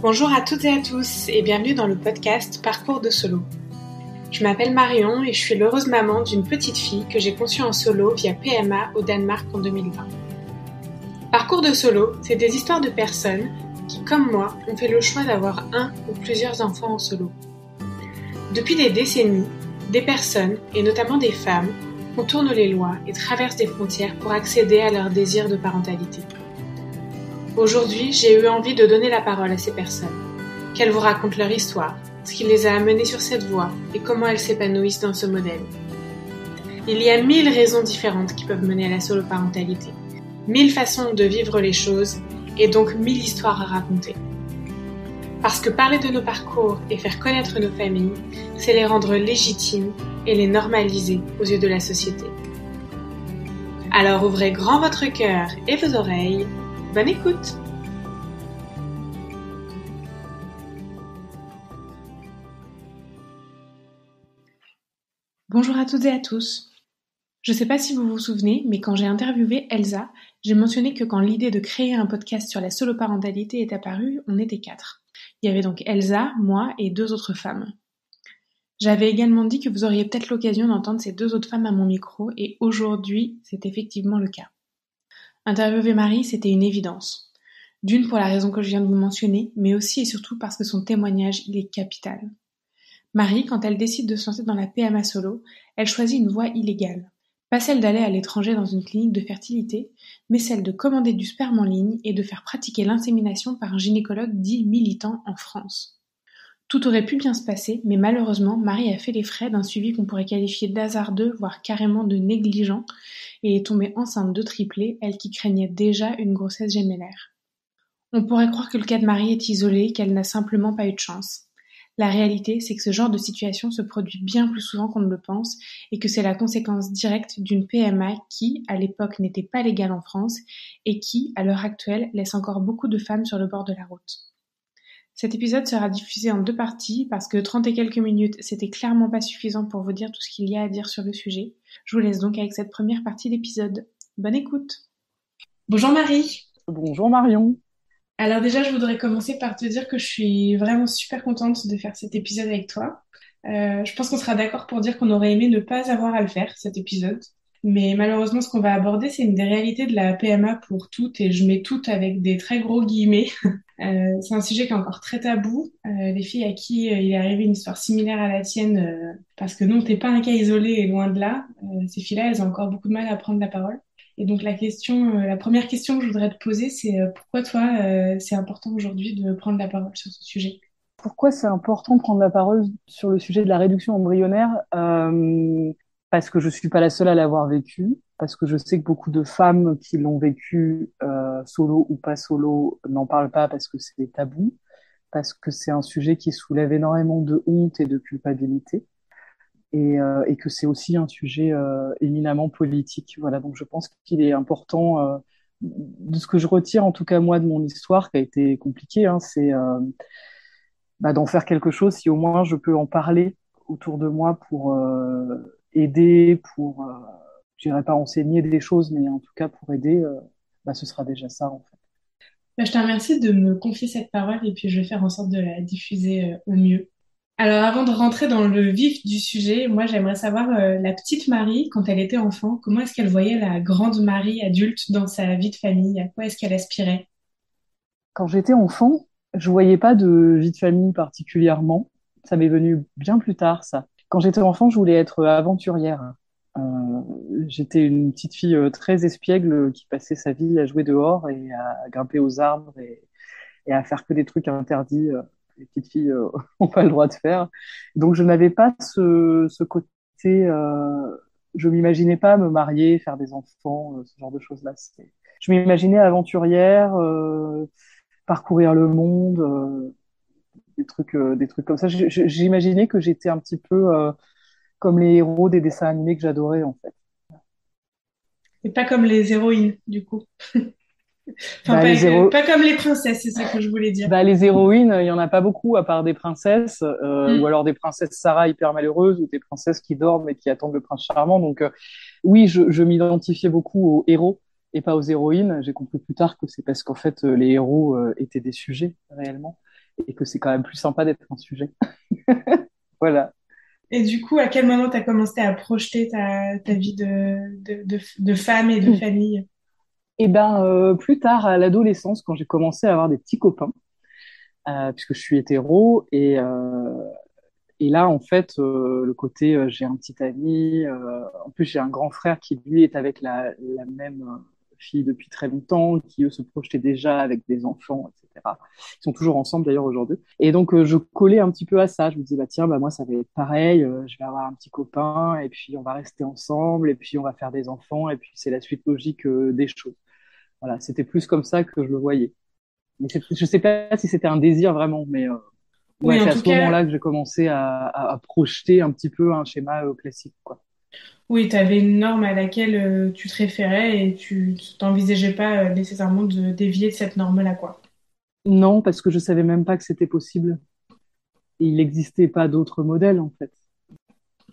Bonjour à toutes et à tous et bienvenue dans le podcast Parcours de solo. Je m'appelle Marion et je suis l'heureuse maman d'une petite fille que j'ai conçue en solo via PMA au Danemark en 2020. Parcours de solo, c'est des histoires de personnes qui, comme moi, ont fait le choix d'avoir un ou plusieurs enfants en solo. Depuis des décennies, des personnes, et notamment des femmes, contournent les lois et traversent des frontières pour accéder à leur désir de parentalité. Aujourd'hui, j'ai eu envie de donner la parole à ces personnes, qu'elles vous racontent leur histoire, ce qui les a amenées sur cette voie et comment elles s'épanouissent dans ce modèle. Il y a mille raisons différentes qui peuvent mener à la soloparentalité, mille façons de vivre les choses et donc mille histoires à raconter. Parce que parler de nos parcours et faire connaître nos familles, c'est les rendre légitimes et les normaliser aux yeux de la société. Alors ouvrez grand votre cœur et vos oreilles. Bonne écoute Bonjour à toutes et à tous. Je ne sais pas si vous vous souvenez, mais quand j'ai interviewé Elsa, j'ai mentionné que quand l'idée de créer un podcast sur la soloparentalité est apparue, on était quatre. Il y avait donc Elsa, moi et deux autres femmes. J'avais également dit que vous auriez peut-être l'occasion d'entendre ces deux autres femmes à mon micro, et aujourd'hui, c'est effectivement le cas. Interviewer Marie, c'était une évidence. D'une pour la raison que je viens de vous mentionner, mais aussi et surtout parce que son témoignage, il est capital. Marie, quand elle décide de se lancer dans la PMA solo, elle choisit une voie illégale. Pas celle d'aller à l'étranger dans une clinique de fertilité, mais celle de commander du sperme en ligne et de faire pratiquer l'insémination par un gynécologue dit militant en France. Tout aurait pu bien se passer, mais malheureusement, Marie a fait les frais d'un suivi qu'on pourrait qualifier d'hasardeux, voire carrément de négligent, et est tombée enceinte de triplés, elle qui craignait déjà une grossesse gémellaire. On pourrait croire que le cas de Marie est isolé, qu'elle n'a simplement pas eu de chance. La réalité, c'est que ce genre de situation se produit bien plus souvent qu'on ne le pense et que c'est la conséquence directe d'une PMA qui, à l'époque, n'était pas légale en France et qui, à l'heure actuelle, laisse encore beaucoup de femmes sur le bord de la route. Cet épisode sera diffusé en deux parties parce que 30 et quelques minutes, c'était clairement pas suffisant pour vous dire tout ce qu'il y a à dire sur le sujet. Je vous laisse donc avec cette première partie d'épisode. Bonne écoute. Bonjour Marie. Bonjour Marion. Alors déjà, je voudrais commencer par te dire que je suis vraiment super contente de faire cet épisode avec toi. Euh, je pense qu'on sera d'accord pour dire qu'on aurait aimé ne pas avoir à le faire, cet épisode. Mais malheureusement, ce qu'on va aborder, c'est une des réalités de la PMA pour toutes, et je mets toutes avec des très gros guillemets. Euh, c'est un sujet qui est encore très tabou. Euh, les filles à qui il est arrivé une histoire similaire à la tienne, parce que non, t'es pas un cas isolé et loin de là, ces filles-là, elles ont encore beaucoup de mal à prendre la parole. Et donc la question, euh, la première question que je voudrais te poser, c'est euh, pourquoi toi, euh, c'est important aujourd'hui de prendre la parole sur ce sujet? Pourquoi c'est important de prendre la parole sur le sujet de la réduction embryonnaire? Parce que je suis pas la seule à l'avoir vécu, parce que je sais que beaucoup de femmes qui l'ont vécu, solo ou pas solo, n'en parlent pas parce que c'est tabou, parce que c'est un sujet qui soulève énormément de honte et de culpabilité et, euh, et que c'est aussi un sujet euh, éminemment politique. Voilà, donc je pense qu'il est important, euh, de ce que je retire en tout cas moi de mon histoire, qui a été compliquée, hein, c'est euh, bah, d'en faire quelque chose si au moins je peux en parler autour de moi pour aider, pour, je dirais pas enseigner des choses, mais en tout cas pour aider, bah, ce sera déjà ça en fait. Bah, je te remercie de me confier cette parole et puis je vais faire en sorte de la diffuser au mieux. Alors avant de rentrer dans le vif du sujet, moi j'aimerais savoir euh, la petite Marie, quand elle était enfant, comment est-ce qu'elle voyait la grande Marie adulte dans sa vie de famille? À quoi est-ce qu'elle aspirait? Quand j'étais enfant, je voyais pas de vie de famille particulièrement. Ça m'est venu bien plus tard, ça. Quand j'étais enfant, je voulais être aventurière. Euh, j'étais une petite fille euh, très espiègle qui passait sa vie à jouer dehors et à grimper aux arbres et, à faire que des trucs interdits les petites filles euh, pas le droit de faire. Donc je n'avais pas ce, côté, euh, je m'imaginais pas me marier, faire des enfants, euh, ce genre de choses-là. Je m'imaginais aventurière, euh, parcourir le monde, euh, des trucs, des trucs comme ça. J'imaginais que j'étais un petit peu comme les héros des dessins animés que j'adorais en fait. Et pas comme les héroïnes, du coup. Enfin, bah, pas, comme les princesses, c'est ça que je voulais dire. Bah, les héroïnes, il y en a pas beaucoup à part des princesses, euh, mm. ou alors des princesses Sarah hyper malheureuses, ou des princesses qui dorment et qui attendent le prince charmant. Donc euh, oui, je, je m'identifiais beaucoup aux héros et pas aux héroïnes. J'ai compris plus tard que c'est parce qu'en fait euh, les héros euh, étaient des sujets réellement et que c'est quand même plus sympa d'être un sujet. voilà. Et du coup, à quel moment tu as commencé à projeter ta, ta vie de, de, de, de, femme et de famille? Eh ben, euh, plus tard, à l'adolescence, quand j'ai commencé à avoir des petits copains, euh, puisque je suis hétéro, et, euh, et là, en fait, le côté, j'ai un petit ami, en plus j'ai un grand frère qui, lui, est avec la, la même depuis très longtemps, qui, eux, se projetaient déjà avec des enfants, etc. Ils sont toujours ensemble, d'ailleurs, aujourd'hui. Et donc, je collais un petit peu à ça. Je me disais, bah tiens, bah moi, ça va être pareil, je vais avoir un petit copain, et puis on va rester ensemble, et puis on va faire des enfants, et puis c'est la suite logique des choses. Voilà, c'était plus comme ça que je le voyais. Mais je sais pas si c'était un désir vraiment, mais Ouais, c'est à ce moment-là que j'ai commencé à, à, projeter un petit peu un schéma euh, classique, quoi. Oui, tu avais une norme à laquelle euh, tu te référais et tu t'envisageais pas euh, nécessairement de dévier de cette norme-là, quoi. Non, parce que je savais même pas que c'était possible. Il n'existait pas d'autres modèles, en fait.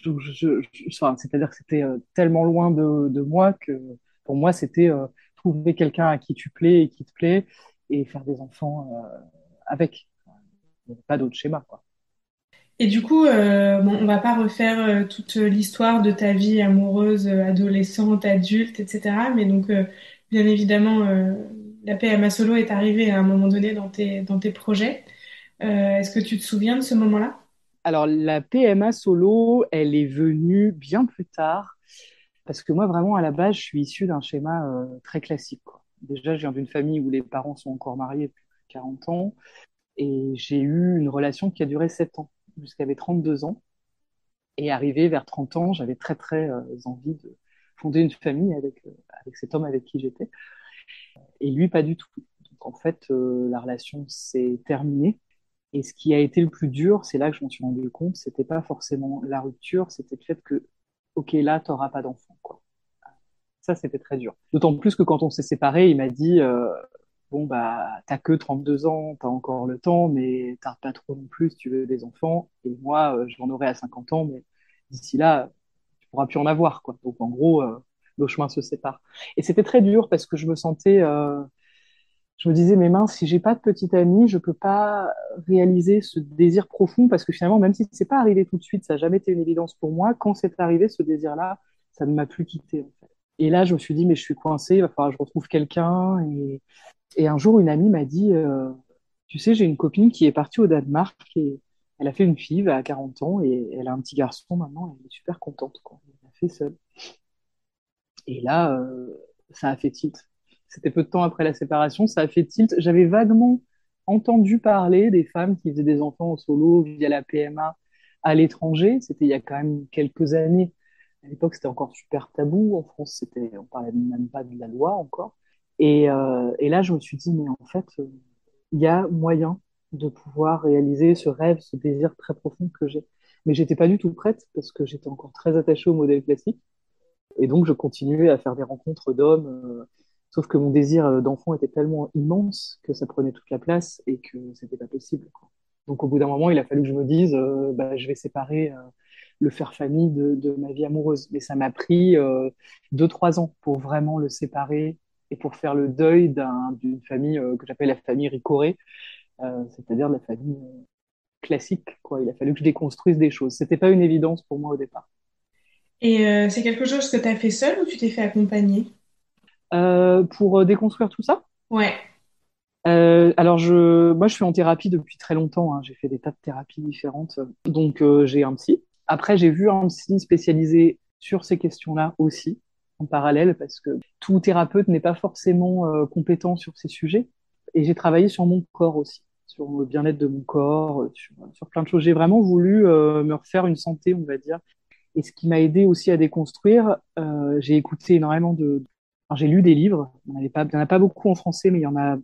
C'est-à-dire que c'était tellement loin de, de, moi que pour moi, c'était trouver quelqu'un à qui tu plais et qui te plaît et faire des enfants avec pas d'autre schéma, quoi. Et du coup, euh, bon, on va pas refaire euh, toute l'histoire de ta vie amoureuse, euh, adolescente, adulte, etc. Mais donc, euh, bien évidemment, la PMA solo est arrivée à un moment donné dans tes, dans tes projets. Est-ce que tu te souviens de ce moment-là? Alors, la PMA solo, elle est venue bien plus tard. Parce que moi, vraiment, à la base, je suis issue d'un schéma très classique. Déjà, je viens d'une famille où les parents sont encore mariés depuis 40 ans. Et j'ai eu une relation qui a duré 7 ans, jusqu'à mes 32 ans. Et arrivé vers 30 ans, j'avais très très euh, envie de fonder une famille avec, euh, avec cet homme avec qui j'étais. Et lui, pas du tout. Donc en fait, euh, la relation s'est terminée. Et ce qui a été le plus dur, c'est là que je m'en suis rendu compte, c'était pas forcément la rupture, c'était le fait que, ok, là, t'auras pas d'enfant, quoi. Ça, c'était très dur. D'autant plus que quand on s'est séparés, il m'a dit, bon, bah, t'as que 32 ans, t'as encore le temps, mais t'as pas trop non plus tu veux des enfants. Et moi, euh, j'en aurai à 50 ans, mais d'ici là, tu pourras plus en avoir, quoi. Donc, en gros, euh, nos chemins se séparent. Et c'était très dur parce que je me sentais, euh, je me disais, mais mince, si j'ai pas de petite amie, je peux pas réaliser ce désir profond parce que finalement, même si c'est pas arrivé tout de suite, ça n'a jamais été une évidence pour moi. Quand c'est arrivé, ce désir-là, ça ne m'a plus quitté, en fait. Et là, je me suis dit, mais je suis coincée, il va falloir que je retrouve quelqu'un. Et, et un jour, une amie m'a dit, euh, tu sais, j'ai une copine qui est partie au Danemark et elle a fait une fille à 40 ans et elle a un petit garçon maintenant. Elle est super contente, quoi. Elle l'a fait seule. Et là, euh, ça a fait tilt. C'était peu de temps après la séparation, ça a fait tilt. J'avais vaguement entendu parler des femmes qui faisaient des enfants en solo via la PMA à l'étranger. C'était il y a quand même quelques années. À l'époque, c'était encore super tabou. En France, c'était, on parlait même pas de la loi encore. Et, euh, et là, je me suis dit, mais en fait, euh, il y a moyen de pouvoir réaliser ce rêve, ce désir très profond que j'ai. Mais j'étais pas du tout prête parce que j'étais encore très attachée au modèle classique. Et donc, je continuais à faire des rencontres d'hommes. Euh, sauf que mon désir euh, d'enfant était tellement immense que ça prenait toute la place et que c'était pas possible. Quoi. Donc, au bout d'un moment, il a fallu que je me dise, euh, bah, je vais séparer le faire famille de, de, ma vie amoureuse. Mais ça m'a pris deux, trois ans pour vraiment le séparer et pour faire le deuil d'une famille euh, que j'appelle la famille Ricoré, euh, c'est-à-dire la famille euh, classique. Quoi. Il a fallu que je déconstruise des choses. C'était pas une évidence pour moi au départ. Et c'est quelque chose que tu as fait seul ou tu t'es fait accompagner? Pour déconstruire tout ça? Ouais. alors je, moi je suis en thérapie depuis très longtemps. Hein. J'ai fait des tas de thérapies différentes, donc j'ai un psy. Après j'ai vu un psy spécialisé sur ces questions-là aussi en parallèle parce que tout thérapeute n'est pas forcément euh, compétent sur ces sujets. Et j'ai travaillé sur mon corps aussi, sur le bien-être de mon corps, euh, sur, sur, plein de choses. J'ai vraiment voulu euh, me refaire une santé, on va dire. Et ce qui m'a aidé aussi à déconstruire, euh, j'ai écouté énormément de... Alors, j'ai lu des livres, il n'y en, en, a pas beaucoup en français, mais il y en a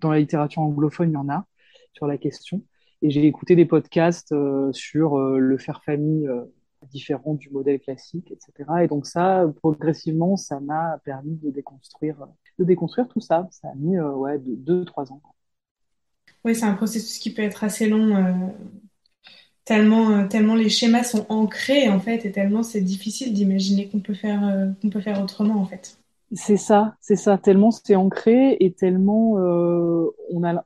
dans la littérature anglophone, il y en a sur la question. Et j'ai écouté des podcasts euh, sur le faire famille différent du modèle classique, etc. Et donc ça, progressivement, ça m'a permis de déconstruire, de déconstruire tout ça. Ça a mis euh, ouais, deux, trois ans. Oui, c'est un processus qui peut être assez long, euh, tellement, euh, tellement les schémas sont ancrés en fait, et tellement c'est difficile d'imaginer qu'on peut faire, euh, qu'on peut faire autrement en fait. C'est ça, c'est ça. Tellement c'est ancré et tellement on a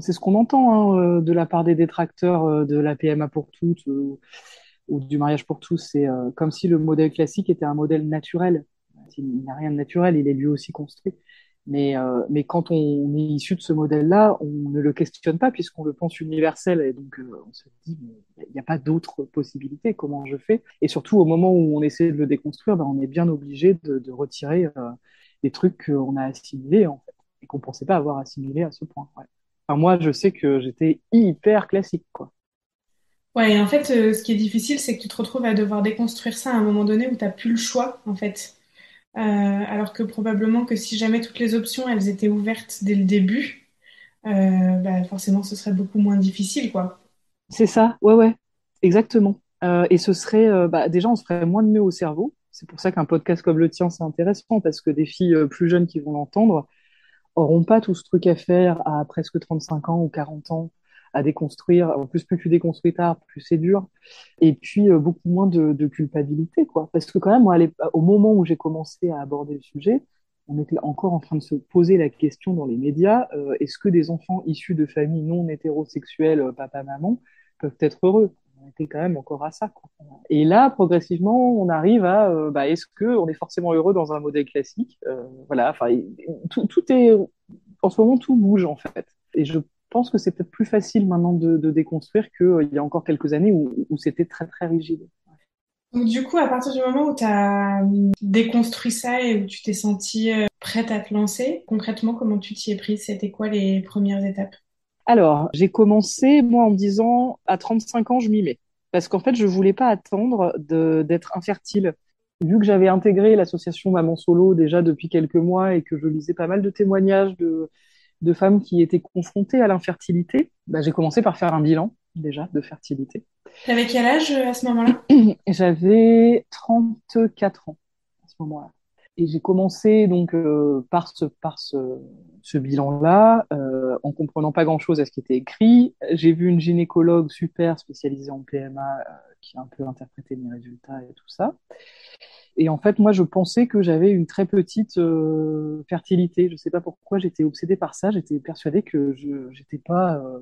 c'est ce qu'on entend hein, de la part des détracteurs de la PMA pour toutes ou du mariage pour tous. C'est comme si le modèle classique était un modèle naturel. Il n'a rien de naturel, il est lui aussi construit. Mais, euh, mais quand on est issu de ce modèle-là, on ne le questionne pas puisqu'on le pense universel. Et donc, euh, on se dit, il n'y a pas d'autres possibilités. Comment je fais? Et surtout, au moment où on essaie de le déconstruire, ben, on est bien obligé de, de retirer euh, des trucs qu'on a assimilés, en fait, et qu'on ne pensait pas avoir assimilés à ce point. Ouais. Enfin, moi, je sais que j'étais hyper classique, quoi. Ouais, et en fait, euh, ce qui est difficile, c'est que tu te retrouves à devoir déconstruire ça à un moment donné où tu n'as plus le choix, en fait. Euh, alors que probablement que si jamais toutes les options elles étaient ouvertes dès le début, euh, bah forcément ce serait beaucoup moins difficile, quoi. C'est ça, ouais, ouais, exactement. Et ce serait, bah, déjà, on se ferait moins de nœuds au cerveau. C'est pour ça qu'un podcast comme le tien, c'est intéressant, parce que des filles plus jeunes qui vont l'entendre auront pas tout ce truc à faire à presque 35 ans ou 40 ans à déconstruire. En plus, plus tu déconstruis tard, plus c'est dur. Et puis, euh, beaucoup moins de, de, culpabilité, quoi. Parce que quand même, moi, au moment où j'ai commencé à aborder le sujet, on était encore en train de se poser la question dans les médias, euh, est-ce que des enfants issus de familles non hétérosexuelles, euh, papa-maman, peuvent être heureux? On était quand même encore à ça. Quoi. Et là, progressivement, on arrive à, euh, bah, est-ce que on est forcément heureux dans un modèle classique? Euh, Voilà, enfin, tout, est, en ce moment, tout bouge en fait. Et je pense que c'est peut-être plus facile maintenant de, de déconstruire qu'il euh, y a encore quelques années où, où c'était très très rigide. Donc du coup, à partir du moment où tu as déconstruit ça et où tu t'es sentie euh, prête à te lancer, concrètement, comment tu t'y es prise? C'était quoi les premières étapes? Alors, j'ai commencé, moi, en me disant, à 35 ans, je m'y mets. Parce qu'en fait, je voulais pas attendre d'être infertile. Vu que j'avais intégré l'association Maman Solo déjà depuis quelques mois et que je lisais pas mal de témoignages de, de femmes qui étaient confrontées à l'infertilité, bah, j'ai commencé par faire un bilan déjà de fertilité. T'avais quel âge euh, à ce moment-là? J'avais 34 ans à ce moment-là. Et j'ai commencé donc euh, par ce par ce, ce bilan-là, euh, en comprenant pas grand-chose à ce qui était écrit. J'ai vu une gynécologue super spécialisée en PMA euh, qui a un peu interprété mes résultats et tout ça. Et en fait, moi, je pensais que j'avais une très petite euh, fertilité. Je sais pas pourquoi j'étais obsédée par ça. J'étais persuadée que je n'étais pas euh,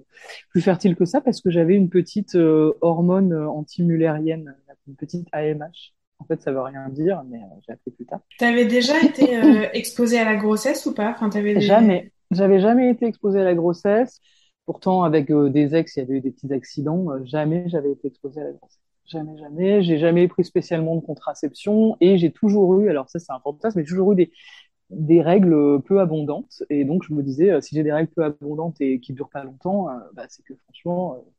plus fertile que ça parce que j'avais une petite euh, hormone antimulérienne, une petite AMH. En fait, ça veut rien dire, mais j'ai appris plus tard. Tu avais déjà été exposée à la grossesse ou pas? Enfin, avais des... Jamais. J'avais jamais été exposée à la grossesse. Pourtant, avec des ex, il y avait eu des petits accidents. jamais j'avais été exposée à la grossesse. Jamais, jamais. J'ai jamais pris spécialement de contraception et j'ai toujours eu, alors ça c'est un fantasme, mais toujours eu des, des règles peu abondantes. Et donc je me disais, euh, si j'ai des règles peu abondantes et qui durent pas longtemps, euh, bah, c'est que franchement, euh,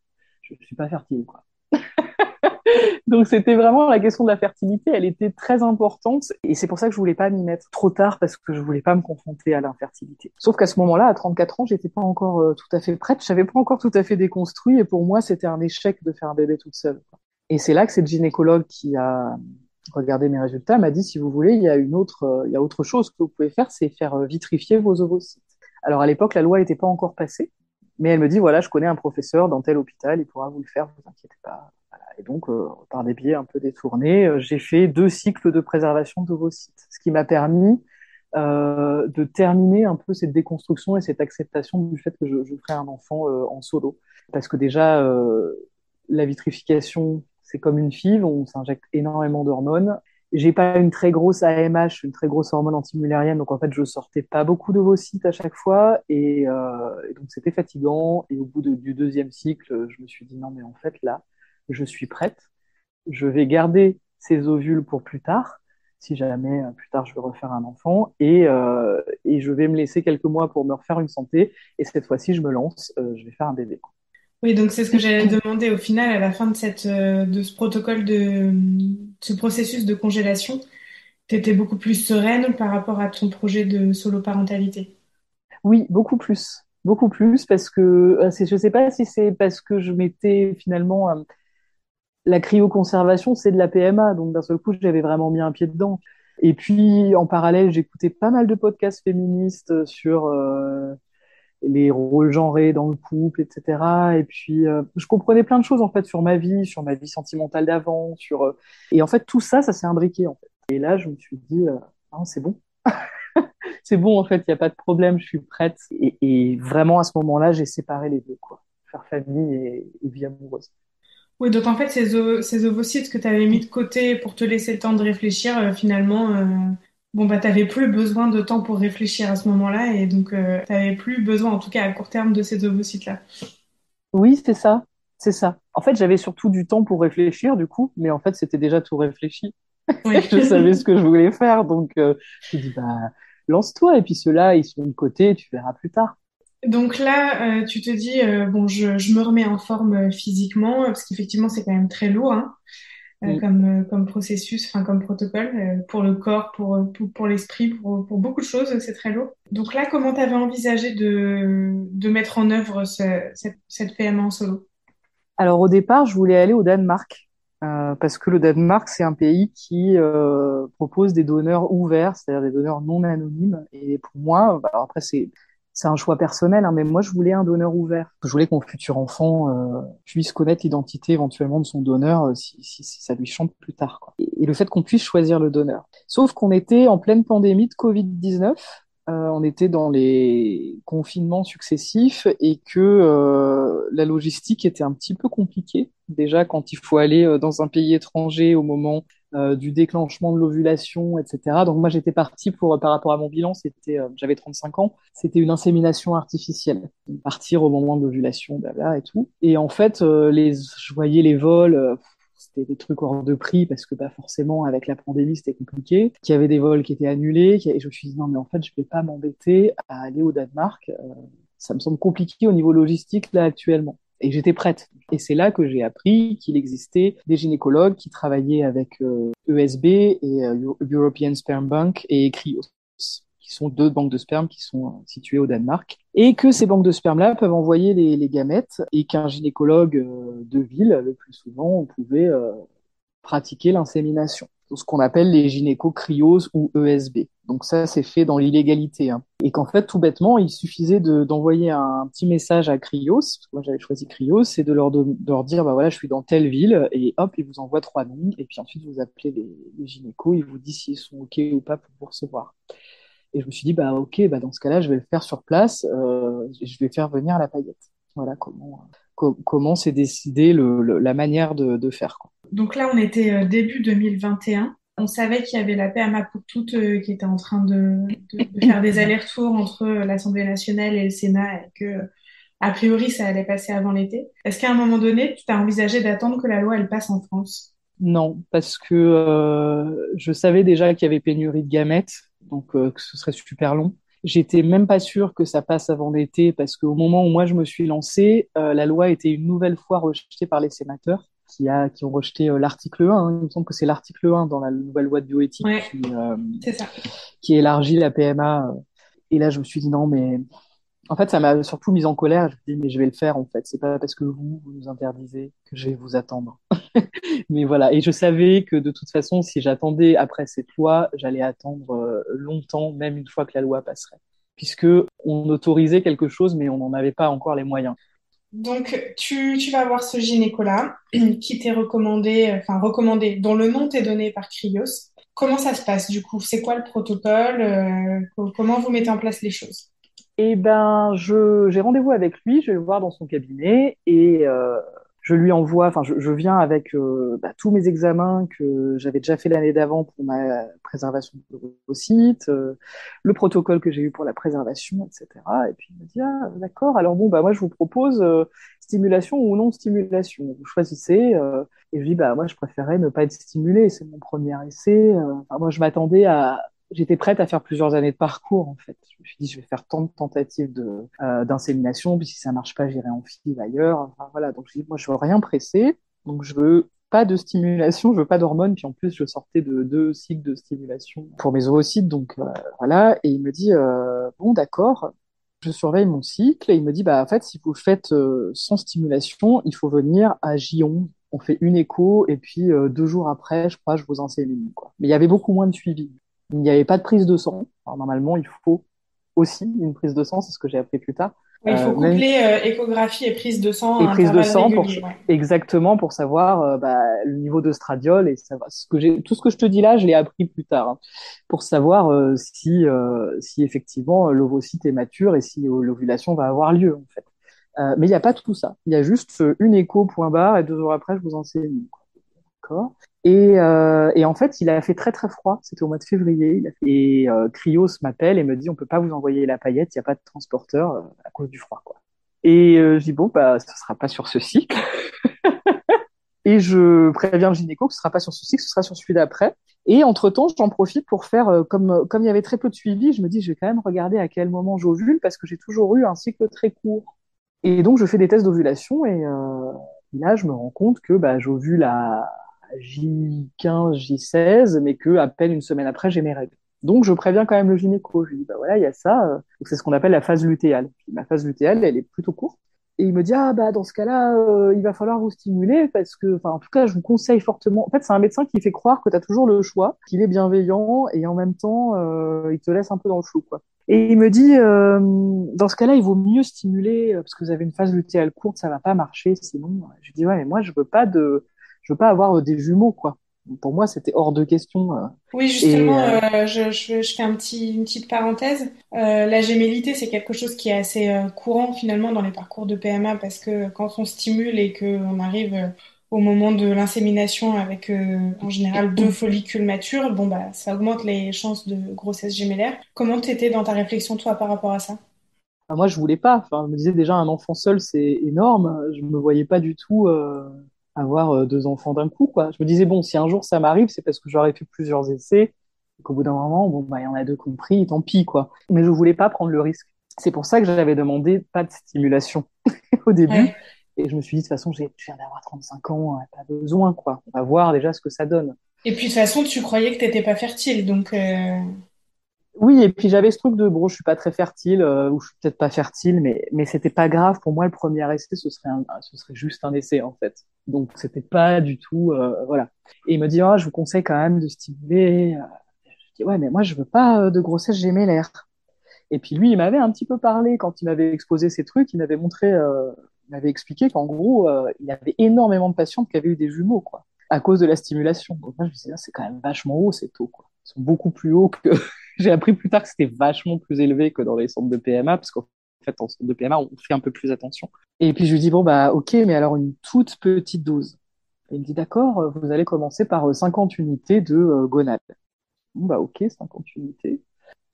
je suis pas fertile, quoi. donc c'était vraiment la question de la fertilité, elle était très importante et c'est pour ça que je voulais pas m'y mettre trop tard parce que je voulais pas me confronter à l'infertilité. Sauf qu'à ce moment-là, à 34 ans, j'étais pas encore tout à fait prête, j'avais pas encore tout à fait déconstruit et pour moi, c'était un échec de faire un bébé toute seule. Et c'est là que cette gynécologue qui a regardé mes résultats m'a dit si vous voulez, il y a une autre, euh, il y a autre chose que vous pouvez faire, c'est faire euh, vitrifier vos ovocytes. Alors à l'époque, la loi n'était pas encore passée, mais elle me dit voilà, je connais un professeur dans tel hôpital, il pourra vous le faire, vous inquiétez pas. Et donc, euh, par des biais un peu détournés, j'ai fait deux cycles de préservation d'ovocytes, ce qui m'a permis euh, de terminer un peu cette déconstruction et cette acceptation du fait que je, ferais un enfant en solo. Parce que déjà, la vitrification, c'est comme une FIV, on s'injecte énormément d'hormones. J'ai pas une très grosse AMH, une très grosse hormone antimulérienne, donc en fait je sortais pas beaucoup d'ovocytes à chaque fois et, euh, et donc c'était fatigant. Et au bout de, du deuxième cycle, je me suis dit non mais en fait là, je suis prête, je vais garder ces ovules pour plus tard, si jamais euh, plus tard je veux refaire un enfant et, euh, et je vais me laisser quelques mois pour me refaire une santé et cette fois-ci je me lance, je vais faire un bébé. Oui, donc c'est ce que j'allais demander au final à la fin de cette euh, de ce protocole de ce processus de congélation, tu étais beaucoup plus sereine par rapport à ton projet de solo parentalité? Oui, beaucoup plus, beaucoup plus parce que euh, je sais pas si c'est parce que je m'étais finalement euh, la cryoconservation, c'est de la PMA, donc d'un seul coup j'avais vraiment mis un pied dedans. Et puis en parallèle, j'écoutais pas mal de podcasts féministes sur les rôles genrés dans le couple, etc. Et puis, euh, je comprenais plein de choses en fait sur ma vie, sur ma vie sentimentale d'avant, sur euh, et en fait tout ça, ça s'est imbriqué en fait. Et là, je me suis dit, euh, c'est bon, c'est bon, en fait, il n'y a pas de problème, je suis prête. Et, vraiment, à ce moment-là, j'ai séparé les deux, quoi. Faire famille et, et vie amoureuse. Oui, donc en fait, ces, o- ces ovocytes que tu avais mis de côté pour te laisser le temps de réfléchir, finalement, bon, bah, t'avais plus besoin de temps pour réfléchir à ce moment-là, et donc, euh, t'avais plus besoin, en tout cas à court terme, de ces ovocytes-là. Oui, c'est ça, c'est ça. En fait, j'avais surtout du temps pour réfléchir, du coup, mais en fait, c'était déjà tout réfléchi. Oui. Je savais ce que je voulais faire, donc euh, je me dis, bah, lance-toi, et puis ceux-là, ils sont de côté, tu verras plus tard. Donc là, euh, tu te dis, euh, bon, je, je me remets en forme physiquement, parce qu'effectivement, c'est quand même très lourd, hein, euh, Mm. comme, euh, comme processus, enfin, comme protocole, euh, pour le corps, pour, pour, pour l'esprit, pour, pour beaucoup de choses, c'est très lourd. Donc là, comment tu avais envisagé de, de mettre en œuvre ce- cette, cette PMA en solo? Alors au départ, je voulais aller au Danemark euh, parce que le Danemark, c'est un pays qui euh, propose des donneurs ouverts, c'est-à-dire des donneurs non anonymes. Et pour moi, bah, alors après c'est c'est un choix personnel, hein, mais moi je voulais un donneur ouvert. Je voulais que mon futur enfant euh, puisse connaître l'identité éventuellement de son donneur euh, si, si, si ça lui chante plus tard. Quoi. Et, le fait qu'on puisse choisir le donneur. Sauf qu'on était en pleine pandémie de Covid-19. Euh, on était dans les confinements successifs et que euh, la logistique était un petit peu compliquée. Déjà, quand il faut aller euh, dans un pays étranger au moment euh, du déclenchement de l'ovulation, etc. Donc moi, j'étais partie pour, par rapport à mon bilan, c'était, euh, j'avais 35 ans, c'était une insémination artificielle. Partir au moment de l'ovulation, blabla et tout. Et en fait, euh, les, je voyais les vols. euh, c'était des trucs hors de prix parce que bah, forcément avec la pandémie c'était compliqué, qu'il y avait des vols qui étaient annulés, et je me suis dit non mais en fait je vais pas m'embêter à aller au Danemark, ça me semble compliqué au niveau logistique là actuellement. Et j'étais prête. Et c'est là que j'ai appris qu'il existait des gynécologues qui travaillaient avec euh, ESB et euh, European Sperm Bank et Cryos qui sont deux banques de sperme qui sont euh, situées au Danemark, et que ces banques de sperme-là peuvent envoyer les, gamètes, et qu'un gynécologue de ville, le plus souvent, on pouvait pratiquer l'insémination, ce qu'on appelle les gynéco-cryos ou ESB. Donc ça, c'est fait dans l'illégalité. Hein. Et qu'en fait, tout bêtement, il suffisait de, d'envoyer un, petit message à Cryos, parce que moi j'avais choisi Cryos, et de leur, de, leur dire, bah voilà, je suis dans telle ville, et hop, ils vous envoient trois noms, et puis ensuite vous appelez les, les gynécos, ils vous disent s'ils sont OK ou pas pour vous recevoir. Et je me suis dit, bah ok, bah dans ce cas-là, je vais le faire sur place, euh, je vais faire venir la paillette. Voilà comment co- comment c'est décidé le, le- la manière de, de faire. Quoi. Donc là, on était euh, début 2021. On savait qu'il y avait la PMA pour toutes euh, qui était en train de, de, de faire des allers-retours entre euh, l'Assemblée nationale et le Sénat et que, a priori, ça allait passer avant l'été. Est-ce qu'à un moment donné, tu t'as envisagé d'attendre que la loi, elle passe en France? Non, parce que euh, je savais déjà qu'il y avait pénurie de gamètes, donc euh, que ce serait super long. J'étais même pas sûre que ça passe avant l'été, parce qu'au moment où moi je me suis lancée, euh, la loi était une nouvelle fois rejetée par les sénateurs, qui, a, qui ont rejeté euh, l'article 1. hein. Il me semble que c'est l'article 1 dans la nouvelle loi de bioéthique Ouais, qui, euh, c'est ça. qui élargit la PMA. euh. Et là, je me suis dit non, mais en fait, ça m'a surtout mise en colère. Je me dis mais je vais le faire en fait. C'est pas parce que vous vous nous interdisez que je vais vous attendre. Mais voilà, et je savais que de toute façon, si j'attendais après cette loi, j'allais attendre euh, longtemps, même une fois que la loi passerait, puisque on autorisait quelque chose, mais on n'en avait pas encore les moyens. Donc, tu, vas voir ce gynéco-là qui t'est recommandé, euh, enfin recommandé, dont le nom t'est donné par Cryos. Comment ça se passe du coup? C'est quoi le protocole? Euh, co- comment vous mettez en place les choses? Et ben, je j'ai rendez-vous avec lui, je vais le voir dans son cabinet et euh, je lui envoie, enfin, je, je viens avec euh, bah, tous mes examens que j'avais déjà fait l'année d'avant pour ma préservation de l'ovocyte, euh, le protocole que j'ai eu pour la préservation, etc. Et puis il me dit, ah, d'accord, alors bon, bah moi je vous propose euh, stimulation ou non stimulation. Vous choisissez. euh, et je dis, bah moi je préférais ne pas être stimulé, c'est mon premier essai. euh. Enfin, moi je m'attendais à j'étais prête à faire plusieurs années de parcours en fait. Je me suis dit je vais faire tant de tentatives de euh, d'insémination, puis si ça marche pas, j'irai en FIV ailleurs. Enfin, voilà, donc je dis moi je veux rien presser, donc je veux pas de stimulation, je veux pas d'hormones, puis en plus je sortais de deux cycles de stimulation pour mes oocytes, donc euh, voilà. Et il me dit euh, bon d'accord, je surveille mon cycle et il me dit bah en fait si vous le faites euh, sans stimulation, il faut venir à J11. On fait une écho et puis euh, deux jours après, je crois, je vous insémine quoi. Mais il y avait beaucoup moins de suivi. Il n'y avait pas de prise de sang. Alors, normalement, il faut aussi une prise de sang, c'est ce que j'ai appris plus tard. il faut coupler échographie et prise de sang. Et prise de sang pour exactement pour savoir bah, le niveau de stradiol et savoir ce que j'ai tout ce que je te dis là, je l'ai appris plus tard hein, pour savoir si si effectivement l'ovocyte est mature et si l'ovulation va avoir lieu en fait. mais il n'y a pas tout ça. Il y a juste une écho point barre et deux jours après je vous enseigne. D'accord. Et, euh, et, en fait, il a fait très très froid. C'était au mois de février. Et euh, Cryos m'appelle et me dit on peut pas vous envoyer la paillette, il n'y a pas de transporteur euh, à cause du froid. Quoi. Et euh, je dis bon bah ce sera pas sur ce cycle. et je préviens le gynéco que ce sera pas sur ce cycle, ce sera sur celui d'après. Et entre temps, j'en profite pour faire euh, comme comme il y avait très peu de suivi, je me dis je vais quand même regarder à quel moment j'ovule parce que j'ai toujours eu un cycle très court. Et donc je fais des tests d'ovulation et, euh, là je me rends compte que bah, j'ovule à J15, J16, mais que à peine une semaine après, j'ai mes règles. Donc, je préviens quand même le gynéco. Je lui dis, bah voilà, il y a ça. Euh, c'est ce qu'on appelle la phase lutéale. Ma phase lutéale, elle est plutôt courte. Et il me dit, ah, bah, dans ce cas-là, euh, il va falloir vous stimuler parce que, enfin, en tout cas, je vous conseille fortement. En fait, c'est un médecin qui fait croire que tu as toujours le choix, qu'il est bienveillant et en même temps, euh, il te laisse un peu dans le flou, quoi. Et il me dit, dans ce cas-là, il vaut mieux stimuler parce que vous avez une phase lutéale courte, ça va pas marcher. Sinon, je lui dis, ouais, mais moi, je veux pas de, je veux pas avoir euh, des jumeaux, quoi. Pour moi, c'était hors de question. Euh. Oui, justement, euh, je, je, je, fais un petit, une petite parenthèse. la gémellité, c'est quelque chose qui est assez courant finalement dans les parcours de PMA parce que quand on stimule et qu'on arrive au moment de l'insémination avec en général deux follicules matures, bon bah ça augmente les chances de grossesse gémellaire. Comment t'étais dans ta réflexion toi par rapport à ça? Moi, je voulais pas. Enfin, je me disais déjà un enfant seul, c'est énorme. Je me voyais pas du tout avoir euh, deux enfants d'un coup, quoi. Je me disais, bon, si un jour ça m'arrive, c'est parce que j'aurais fait plusieurs essais, qu'au bout d'un moment, bon, bah, il y en a deux compris, tant pis, quoi. Mais je voulais pas prendre le risque. C'est pour ça que j'avais demandé pas de stimulation au début. Et je me suis dit, de toute façon, je viens d'avoir 35 ans, pas besoin, quoi. On va voir déjà ce que ça donne. Et puis, de toute façon, tu croyais que t'étais pas fertile, donc, euh... Oui, et puis j'avais ce truc de bon, je suis pas très fertile euh, ou je suis peut-être pas fertile, mais mais c'était pas grave pour moi. Le premier essai, ce serait un, ce serait juste un essai en fait. Donc c'était pas du tout euh, voilà. Et il me dit ah, je vous conseille quand même de stimuler. Je dis ouais, mais moi je veux pas euh, de grossesse gémellaire. Et puis lui, il m'avait un petit peu parlé quand il m'avait exposé ces trucs. Il m'avait montré, il m'avait expliqué qu'en gros, il y avait énormément de patientes qui avaient eu des jumeaux quoi, à cause de la stimulation. Donc moi je me disais ah, c'est quand même vachement haut, c'est tôt quoi. Sont beaucoup plus hauts que j'ai appris plus tard que c'était vachement plus élevé que dans les centres de PMA, parce qu'en fait, en centre de PMA, on fait un peu plus attention. Et puis je lui dis, bon, bah, ok, mais alors une toute petite dose. Et il me dit, d'accord, vous allez commencer par 50 euh, unités de euh, gonade. Bon, bah, ok, 50 unités.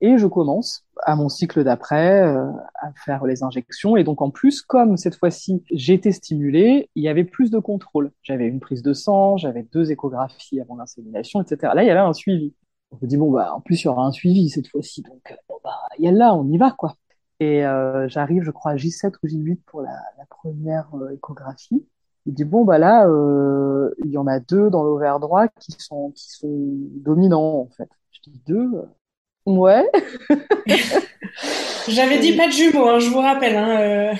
Et je commence à mon cycle d'après euh, à faire les injections. Et donc en plus, comme cette fois-ci j'étais stimulée, il y avait plus de contrôle. J'avais une prise de sang, j'avais deux échographies avant l'insémination, etc. Là, il y avait un suivi on se dit bon bah en plus il y aura un suivi cette fois-ci donc euh, bon bah y a là on y va quoi. Et euh, j'arrive je crois à J7 ou J8 pour la, première euh, échographie. Il dit bon bah là euh, il y en a deux dans l'ovaire droit qui sont qui sont dominants en fait. Je dis deux? Ouais j'avais dit pas de jumeaux hein, je vous rappelle hein,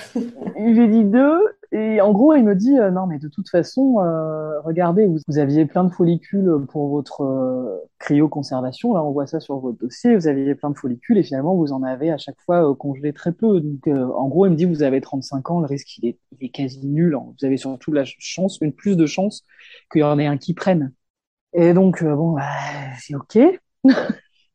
j'ai dit deux et en gros, il me dit euh, non, mais de toute façon, euh, regardez, vous, vous, aviez plein de follicules pour votre euh, cryoconservation. Là, on voit ça sur votre dossier. Vous aviez plein de follicules et finalement, vous en avez à chaque fois euh, congelé très peu. Donc, en gros, il me dit vous avez 35 ans, le risque il est, il est quasi nul. Hein. Vous avez surtout la chance, une plus de chance qu'il y en ait un qui prenne. Et donc, bon, bah, c'est ok.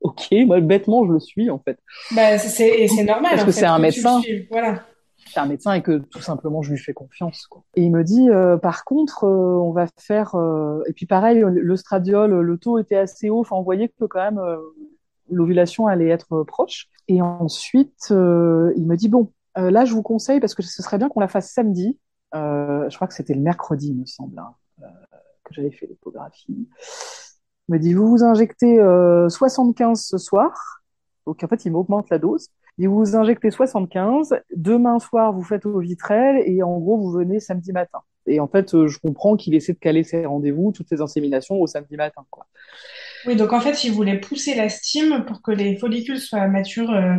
Ok, moi bêtement je le suis en fait. Bah, c'est normal. Parce que c'est un médecin. Voilà c'est un médecin et que tout simplement je lui fais confiance. Quoi. Et il me dit euh, par contre euh, on va faire euh, et puis pareil le stradiol le taux était assez haut. Enfin on voyait que quand même l'ovulation allait être proche. Et ensuite il me dit bon là je vous conseille parce que ce serait bien qu'on la fasse samedi. je crois que c'était le mercredi il me semble hein, que j'avais fait l'échographie. Il me dit vous vous injectez 75 ce soir. Donc en fait il m'augmente la dose. Il vous injectez 75, demain soir vous faites au vitrel et en gros vous venez samedi matin. Et en fait, euh, je comprends qu'il essaie de caler ses rendez-vous, toutes ses inséminations au samedi matin. Quoi. Oui, donc en fait, il voulait pousser la stime pour que les follicules soient matures. Euh,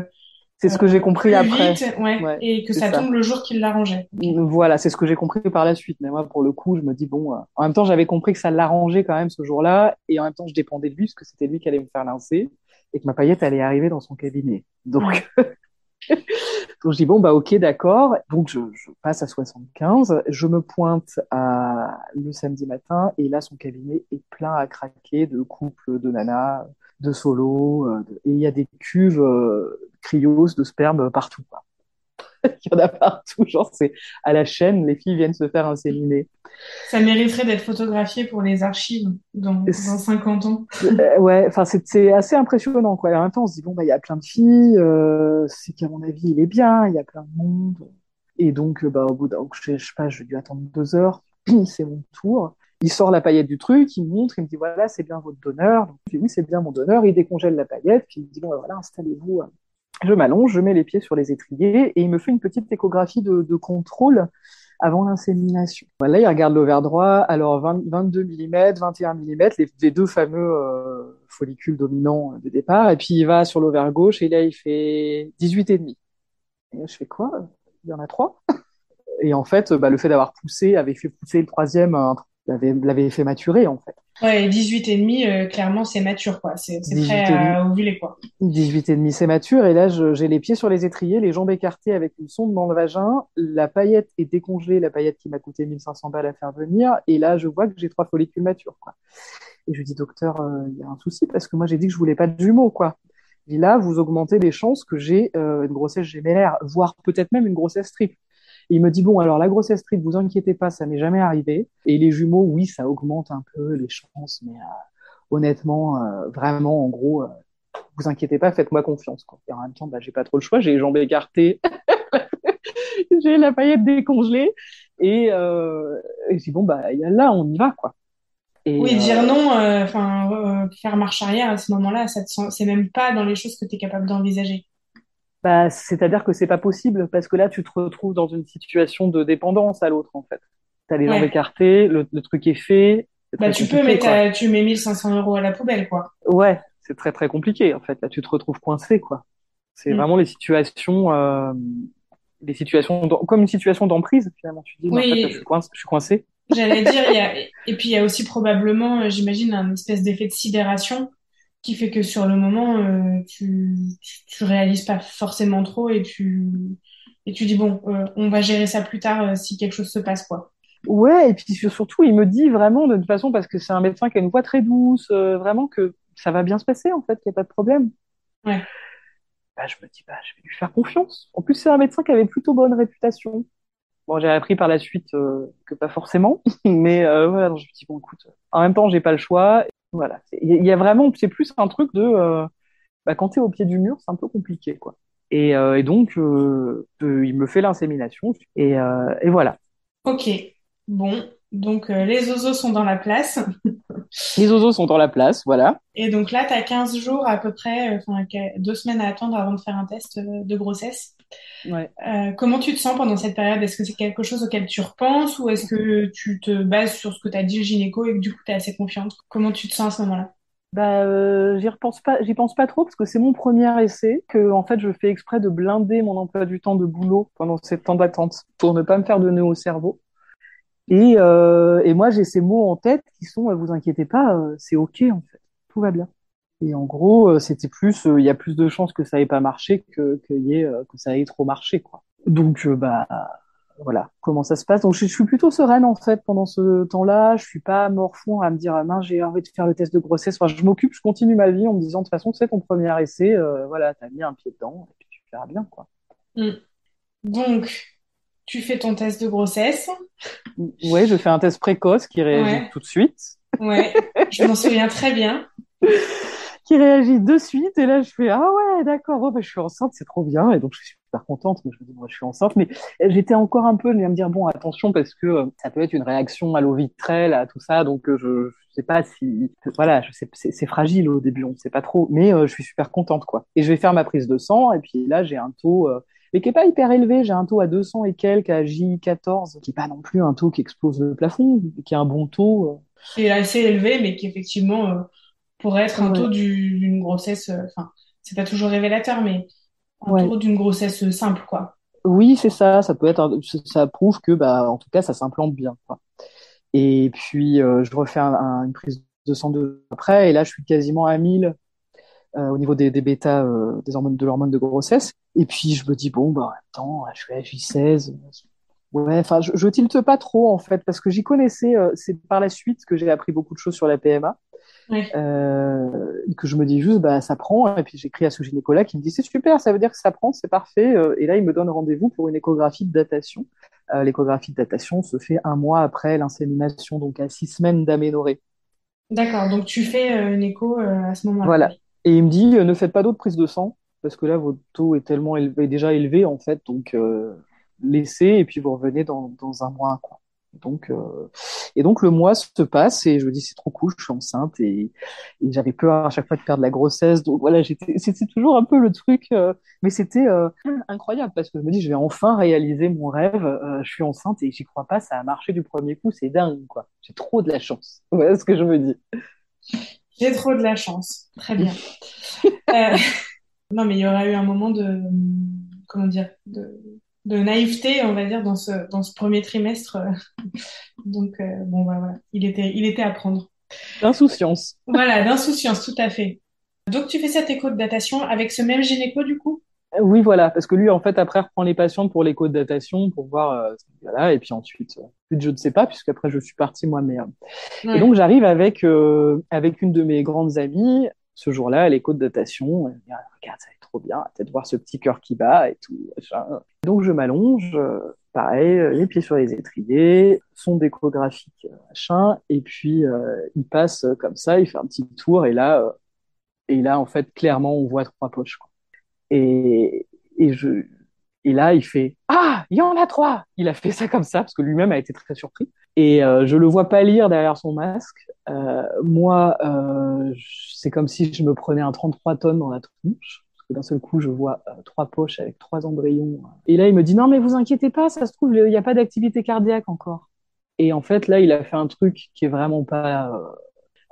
c'est ce que j'ai compris après. ouais, et que ça, tombe le jour qu'il l'arrangeait. Voilà, c'est ce que j'ai compris par la suite. Mais moi, pour le coup, je me dis, bon, euh, en même temps, j'avais compris que ça l'arrangeait quand même ce jour-là. Et en même temps, je dépendais de lui, parce que c'était lui qui allait me faire lancer. et que ma paillette allait arriver dans son cabinet. Donc, donc je dis bon bah ok d'accord. Donc je, je, passe à 75, je me pointe à le samedi matin et là son cabinet est plein à craquer de couples, de nanas, de solos et il y a des cuves euh, cryos de sperme partout. Quoi. il y en a partout, genre c'est à la chaîne, les filles viennent se faire inséminer. Ça mériterait d'être photographié pour les archives dans, dans 50 ans. Euh, ouais, enfin c'est assez impressionnant quoi. Et en même temps, on se dit bon bah il y a plein de filles, euh, c'est qu'à mon avis il est bien, il y a plein de monde. Et donc bah au bout d'un, je, je sais pas, j'ai dû attendre deux heures, c'est mon tour. Il sort la paillette du truc, il me montre, il me dit voilà c'est bien votre donneur. Donc je dis oui c'est bien mon donneur. Il décongèle la paillette, puis il me dit bon bah, voilà installez-vous je m'allonge, je mets les pieds sur les étriers et il me fait une petite échographie de, de contrôle avant l'insémination. Voilà, il regarde l'ovaire droit, alors 20, 22 mm, 21 mm, les, les deux fameux euh, follicules dominants de départ, et puis il va sur l'ovaire gauche et là il fait 18 et je fais quoi? Il y en a trois? Et en fait, bah, le fait d'avoir poussé avait fait pousser le troisième, l'avait fait maturer en fait. Ouais, 18 et demi, euh, clairement, c'est mature, quoi. C'est prêt à ovuler, quoi. 18 et demi, c'est mature. Et là, j'ai les pieds sur les étriers, les jambes écartées avec une sonde dans le vagin. La paillette est décongelée, la paillette qui m'a coûté 1500 balles à faire venir. Et là, je vois que j'ai trois follicules matures, quoi. Et je lui dis, docteur, euh, il y a un souci parce que moi, j'ai dit que je voulais pas de jumeaux, quoi. Et là, vous augmentez les chances que j'ai euh, une grossesse gémellaire, voire peut-être même une grossesse triple il me dit bon alors la grossesse triple, vous inquiétez pas, ça m'est jamais arrivé. Et les jumeaux, oui, ça augmente un peu les chances, mais euh, honnêtement, euh, vraiment, en gros, euh, vous inquiétez pas, faites-moi confiance. Quoi. Et en même temps, bah, j'ai pas trop le choix, j'ai les jambes écartées, j'ai la paillette décongelée, et, euh, et je dis bon bah là, on y va quoi. Et oui, dire non, enfin faire marche arrière à ce moment-là, c'est même pas dans les choses que tu es capable d'envisager. Bah, c'est-à-dire que c'est pas possible parce que là, tu te retrouves dans une situation de dépendance à l'autre, en fait. T'as les jambes écartées, le, le, truc est fait. Bah, tu peux, mais tu mets 1500 euros à la poubelle, quoi. Ouais, c'est très très compliqué, en fait. Là, tu te retrouves coincé, quoi. C'est mm. vraiment les situations, euh, les situations, comme une situation d'emprise, finalement. Tu dis, oui. en fait, je, suis coincé, je suis coincé. J'allais dire, il y a, et puis il y a aussi probablement, euh, j'imagine, un espèce d'effet de sidération qui fait que sur le moment, euh, tu, tu, tu, réalises pas forcément trop et tu, et tu dis bon, euh, on va gérer ça plus tard euh, si quelque chose se passe, quoi. Ouais, et puis surtout, il me dit vraiment de toute façon, parce que c'est un médecin qui a une voix très douce, vraiment que ça va bien se passer, en fait, qu'il n'y a pas de problème. Ouais. Bah, je me dis, bah, je vais lui faire confiance. En plus, c'est un médecin qui avait plutôt bonne réputation. Bon, j'ai appris par la suite que pas forcément, mais voilà, donc je me dis, bon, écoute, en même temps, j'ai pas le choix. Voilà, il y a vraiment, c'est plus un truc de, euh, bah, quand t'es au pied du mur, c'est un peu compliqué, quoi. Et, euh, donc, euh, il me fait l'insémination et, et voilà. Ok, bon, donc les osos sont dans la place. les osos sont dans la place, voilà. Et donc là, tu as 15 jours à peu près, enfin deux semaines à attendre avant de faire un test de grossesse. Ouais. Euh, comment tu te sens pendant cette période? Est-ce que c'est quelque chose auquel tu repenses ou est-ce que tu te bases sur ce que t'as dit le gynéco et que du coup tu es assez confiante? Comment tu te sens à ce moment-là? Bah, euh, j'y repense pas, j'y pense pas trop parce que c'est mon premier essai que en fait je fais exprès de blinder mon emploi du temps de boulot pendant ces temps d'attente pour ne pas me faire de nœud au cerveau. Et, euh, et moi j'ai ces mots en tête qui sont, vous inquiétez pas, euh, c'est ok en fait, tout va bien. Et en gros, euh, c'était plus, euh, il y a plus de chances que ça ait pas marché que que, euh, que ça ait trop marché, quoi. Donc, bah, voilà, comment ça se passe? Donc, je, suis plutôt sereine en fait pendant ce temps-là. Je suis pas morfond à me dire, ah, mince, j'ai envie de faire le test de grossesse. Enfin, je m'occupe, je continue ma vie en me disant, de toute façon, c'est ton premier essai, euh, voilà, t'as mis un pied dedans, et puis tu verras bien, quoi. Mm. Donc, tu fais ton test de grossesse. Oui, je fais un test précoce qui réagit tout de suite. Ouais, je m'en souviens très bien. qui réagit de suite. Et là, je fais, ah ouais, d'accord, oh, bah, je suis enceinte, c'est trop bien. Et donc, je suis super contente. Mais je me dis, moi, je suis enceinte. Mais j'étais encore un peu à me dire, bon, attention, parce que euh, ça peut être une réaction à l'eau vitrelle, à tout ça. Donc, euh, je, je sais pas si, voilà, je sais, c'est fragile au début, on sait pas trop. Mais euh, je suis super contente, quoi. Et je vais faire ma prise de sang. Et puis là, j'ai un taux, mais qui est pas hyper élevé. J'ai un taux à 200 et quelques à J14, qui est pas non plus un taux qui explose le plafond, qui est un bon taux. C'est assez élevé, mais qui effectivement pour être un taux d'une grossesse, euh, enfin, c'est pas toujours révélateur, mais un taux d'une grossesse simple, quoi. Oui, c'est ça. Ça peut être, ça prouve que, bah, en tout cas, ça s'implante bien. Quoi. Et puis, euh, je refais un, une prise de sang de après, et là, je suis quasiment à 1000 au niveau des, des bêta, des hormones de l'hormone de grossesse. Et puis je me dis bon bah attends, je suis à J16. Ouais, enfin je, je tilte pas trop en fait parce que j'y connaissais. c'est par la suite que j'ai appris beaucoup de choses sur la PMA. Euh, que je me dis juste, bah, ça prend. Et puis j'écris à ce gynécologue qui me dit, c'est super, ça veut dire que ça prend, c'est parfait. Euh, et là, il me donne rendez-vous pour une échographie de datation. Euh, l'échographie de datation se fait un mois après l'insémination, donc à six semaines d'aménorrhée. D'accord, donc tu fais une écho à ce moment-là. Voilà. Et il me dit, ne faites pas d'autres prises de sang, parce que là, votre taux est tellement élevé, déjà élevé, en fait, donc laissez, et puis vous revenez dans, un mois. Donc, euh, et donc le mois se passe et je me dis c'est trop cool, je suis enceinte et, j'avais peur à chaque fois de perdre la grossesse. Donc voilà, c'était toujours un peu le truc, euh, mais c'était euh, incroyable parce que je me dis je vais enfin réaliser mon rêve. Euh, je suis enceinte et j'y crois pas, ça a marché du premier coup, c'est dingue quoi. J'ai trop de la chance. Voilà ce que je me dis. J'ai trop de la chance. Très bien. non mais il y aura eu un moment de comment dire de de naïveté, on va dire, dans ce, dans ce premier trimestre. Donc, euh, bon, bah, voilà, il était, il était à prendre. D'insouciance. Voilà, d'insouciance, tout à fait. Donc, tu fais cette écho de datation avec ce même gynéco, du coup? euh, Oui, voilà, parce que lui, en fait, après, reprend les patients pour l'écho de datation, pour voir, euh, voilà, et puis ensuite, je ne sais pas, puisqu'après, je suis partie moi-même. Et donc, j'arrive avec, avec une de mes grandes amies, ce jour-là, à l'écho de datation. Elle dit, ah, regarde, ça trop bien, peut-être voir ce petit cœur qui bat et tout. Donc je m'allonge, euh, pareil, euh, les pieds sur les étriers, son décographique, euh, machin, et puis il passe comme ça, il fait un petit tour, et là, et là en fait, clairement, on voit trois poches. Quoi. Et, et je, et là, il fait Ah, il y en a trois Il a fait ça comme ça, parce que lui-même a été très surpris. Et euh, je le vois pas lire derrière son masque. Euh, moi, euh, c'est comme si je me prenais un 33 tonnes dans la tronche d'un seul coup, je vois euh, trois poches avec trois embryons. Et là, il me dit non, mais vous inquiétez pas, ça se trouve, il n'y a pas d'activité cardiaque encore. Et en fait, là, il a fait un truc qui est vraiment pas euh,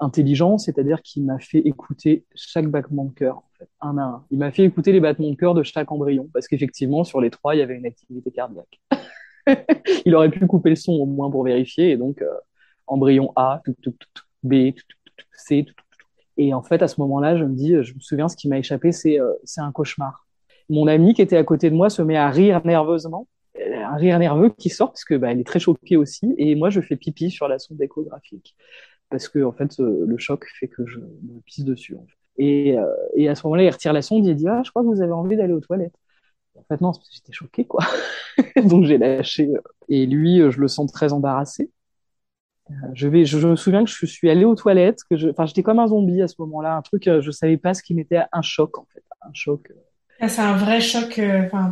intelligent, c'est-à-dire qu'il m'a fait écouter chaque battement de cœur, un à un. Il m'a fait écouter les battements de cœur de chaque embryon, parce qu'effectivement, sur les trois, il y avait une activité cardiaque. il aurait pu couper le son au moins pour vérifier, et donc euh, embryon A, tout, B, C, et en fait, à ce moment-là, je me dis, je me souviens, ce qui m'a échappé, c'est euh, c'est un cauchemar. Mon amie qui était à côté de moi se met à rire nerveusement, euh, un rire nerveux qui sort parce que bah, est très choquée aussi. Et moi, je fais pipi sur la sonde échographique parce que en fait, euh, le choc fait que je me pisse dessus. Et, et à ce moment-là, il retire la sonde, il dit, ah, je crois que vous avez envie d'aller aux toilettes. En fait, non, j'étais choquée, quoi. Donc j'ai lâché. Et lui, je le sens très embarrassé. Je vais, je, me souviens que je suis allée aux toilettes, que je, enfin, j'étais comme un zombie à ce moment-là, un truc, euh, je savais pas ce qui m'était un choc en fait, un choc. Euh. Ah, c'est un vrai choc. Euh, enfin,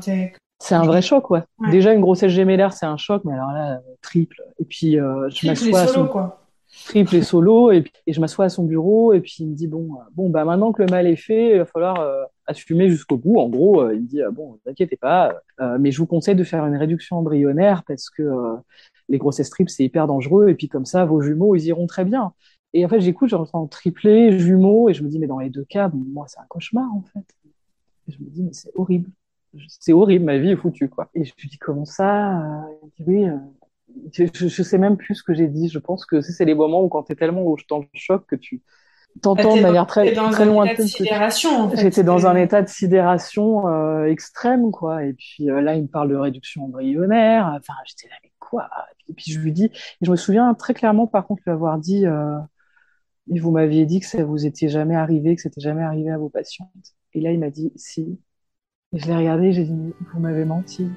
c'est un vrai choc, ouais. Déjà une grossesse gémellaire, c'est un choc, mais alors là, triple. Et puis je m'assois à son quoi. Triple et solo, et, et je m'assois à son bureau, et puis il me dit bon, bon, bah maintenant que le mal est fait, il va falloir assumer jusqu'au bout. En gros, il me dit bon, ne pas, mais je vous conseille de faire une réduction embryonnaire parce que les grossesses triples, c'est hyper dangereux. Et puis comme ça, vos jumeaux, ils iront très bien. Et en fait, j'écoute, j'entends triplé, jumeaux, et je me dis, mais dans les deux cas, moi, c'est un cauchemar, en fait. Et je me dis, mais c'est horrible. C'est horrible, ma vie est foutue, quoi. Et je me dis, comment ça dit, oui, euh, je, je, sais même plus ce que j'ai dit. Je pense que c'est les moments où quand t'es tellement dans le choc que tu t'entends bah, de manière très, très lointaine. J'étais dans un état de sidération euh, extrême, quoi. Et puis euh, là, il me parle de réduction embryonnaire. Enfin, j'étais là, et puis je lui dis, je me souviens très clairement par contre lui avoir dit, euh, vous m'aviez dit que ça vous était jamais arrivé, que c'était jamais arrivé à vos patientes. Et là il m'a dit si. Et je l'ai regardé, j'ai dit vous m'avez menti.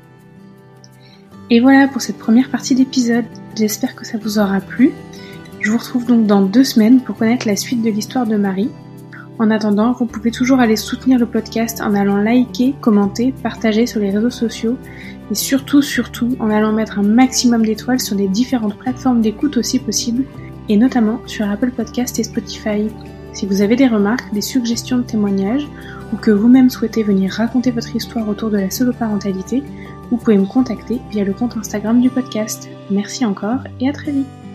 Et voilà pour cette première partie d'épisode. J'espère que ça vous aura plu. Je vous retrouve donc dans deux semaines pour connaître la suite de l'histoire de Marie. En attendant, vous pouvez toujours aller soutenir le podcast en allant liker, commenter, partager sur les réseaux sociaux et surtout, surtout, en allant mettre un maximum d'étoiles sur les différentes plateformes d'écoute aussi possible, et notamment sur Apple Podcast et Spotify. Si vous avez des remarques, des suggestions de témoignages, ou que vous-même souhaitez venir raconter votre histoire autour de la solo-parentalité, vous pouvez me contacter via le compte Instagram du podcast. Merci encore et à très vite